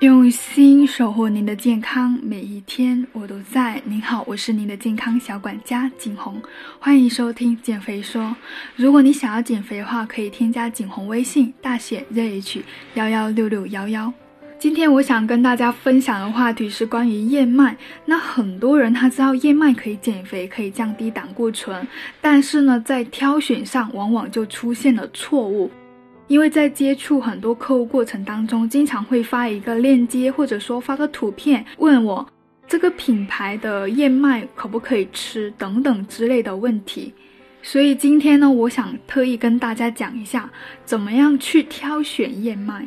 用心守护您的健康，每一天我都在。您好，我是您的健康小管家景红，欢迎收听减肥说。如果你想要减肥的话，可以添加景红微信，大写 ZH 幺幺六六幺幺。今天我想跟大家分享的话题是关于燕麦。那很多人他知道燕麦可以减肥，可以降低胆固醇，但是呢，在挑选上往往就出现了错误。因为在接触很多客户过程当中，经常会发一个链接，或者说发个图片，问我这个品牌的燕麦可不可以吃等等之类的问题。所以今天呢，我想特意跟大家讲一下，怎么样去挑选燕麦。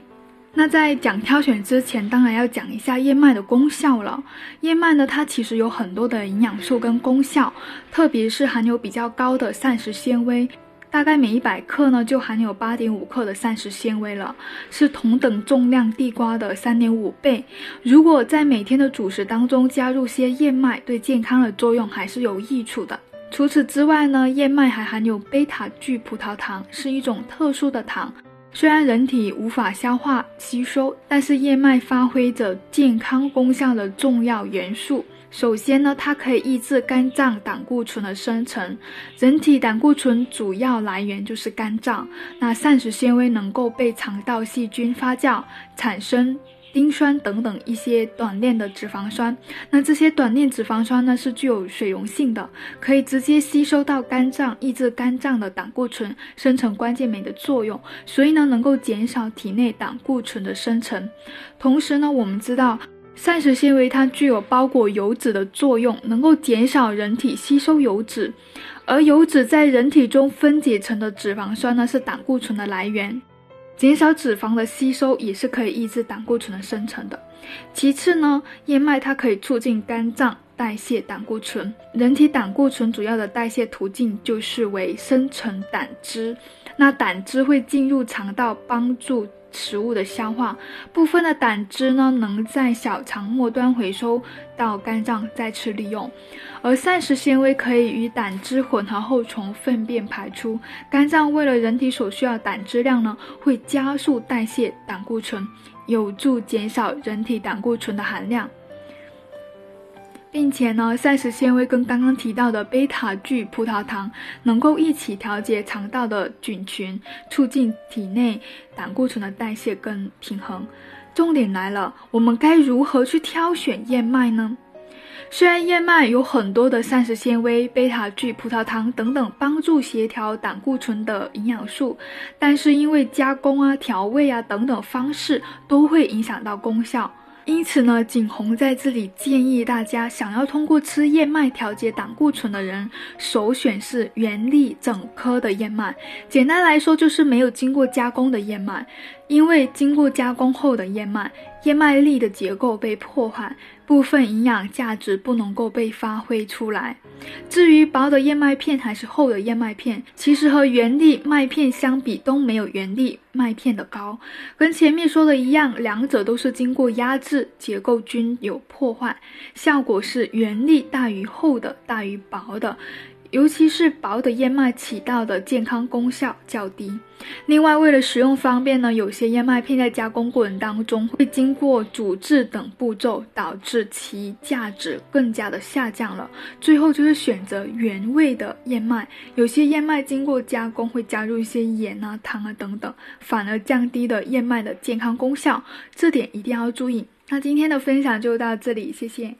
那在讲挑选之前，当然要讲一下燕麦的功效了。燕麦呢，它其实有很多的营养素跟功效，特别是含有比较高的膳食纤维。大概每一百克呢，就含有八点五克的膳食纤维了，是同等重量地瓜的三点五倍。如果在每天的主食当中加入些燕麦，对健康的作用还是有益处的。除此之外呢，燕麦还含有贝塔聚葡萄糖，是一种特殊的糖。虽然人体无法消化吸收，但是燕麦发挥着健康功效的重要元素。首先呢，它可以抑制肝脏胆固醇的生成。人体胆固醇主要来源就是肝脏。那膳食纤维能够被肠道细菌发酵，产生丁酸等等一些短链的脂肪酸。那这些短链脂肪酸呢，是具有水溶性的，可以直接吸收到肝脏，抑制肝脏的胆固醇生成关键酶的作用。所以呢，能够减少体内胆固醇的生成。同时呢，我们知道。膳食纤维它具有包裹油脂的作用，能够减少人体吸收油脂，而油脂在人体中分解成的脂肪酸呢，是胆固醇的来源。减少脂肪的吸收也是可以抑制胆固醇的生成的。其次呢，燕麦它可以促进肝脏代谢胆固醇。人体胆固醇主要的代谢途径就是为生成胆汁，那胆汁会进入肠道帮助。食物的消化部分的胆汁呢，能在小肠末端回收到肝脏再次利用，而膳食纤维可以与胆汁混合后从粪便排出。肝脏为了人体所需要胆汁量呢，会加速代谢胆固醇，有助减少人体胆固醇的含量。并且呢，膳食纤维跟刚刚提到的贝塔聚葡萄糖能够一起调节肠道的菌群，促进体内胆固醇的代谢跟平衡。重点来了，我们该如何去挑选燕麦呢？虽然燕麦有很多的膳食纤维、贝塔聚葡萄糖等等帮助协调胆固醇的营养素，但是因为加工啊、调味啊等等方式都会影响到功效。因此呢，景洪在这里建议大家，想要通过吃燕麦调节胆固醇的人，首选是原粒整颗的燕麦。简单来说，就是没有经过加工的燕麦。因为经过加工后的燕麦，燕麦粒的结构被破坏，部分营养价值不能够被发挥出来。至于薄的燕麦片还是厚的燕麦片，其实和原粒麦片相比都没有原粒麦片的高。跟前面说的一样，两者都是经过压制，结构均有破坏，效果是原粒大于厚的大于薄的。尤其是薄的燕麦起到的健康功效较低。另外，为了使用方便呢，有些燕麦片在加工过程当中会经过煮制等步骤，导致其价值更加的下降了。最后就是选择原味的燕麦。有些燕麦经过加工会加入一些盐啊、糖啊等等，反而降低了燕麦的健康功效。这点一定要注意。那今天的分享就到这里，谢谢。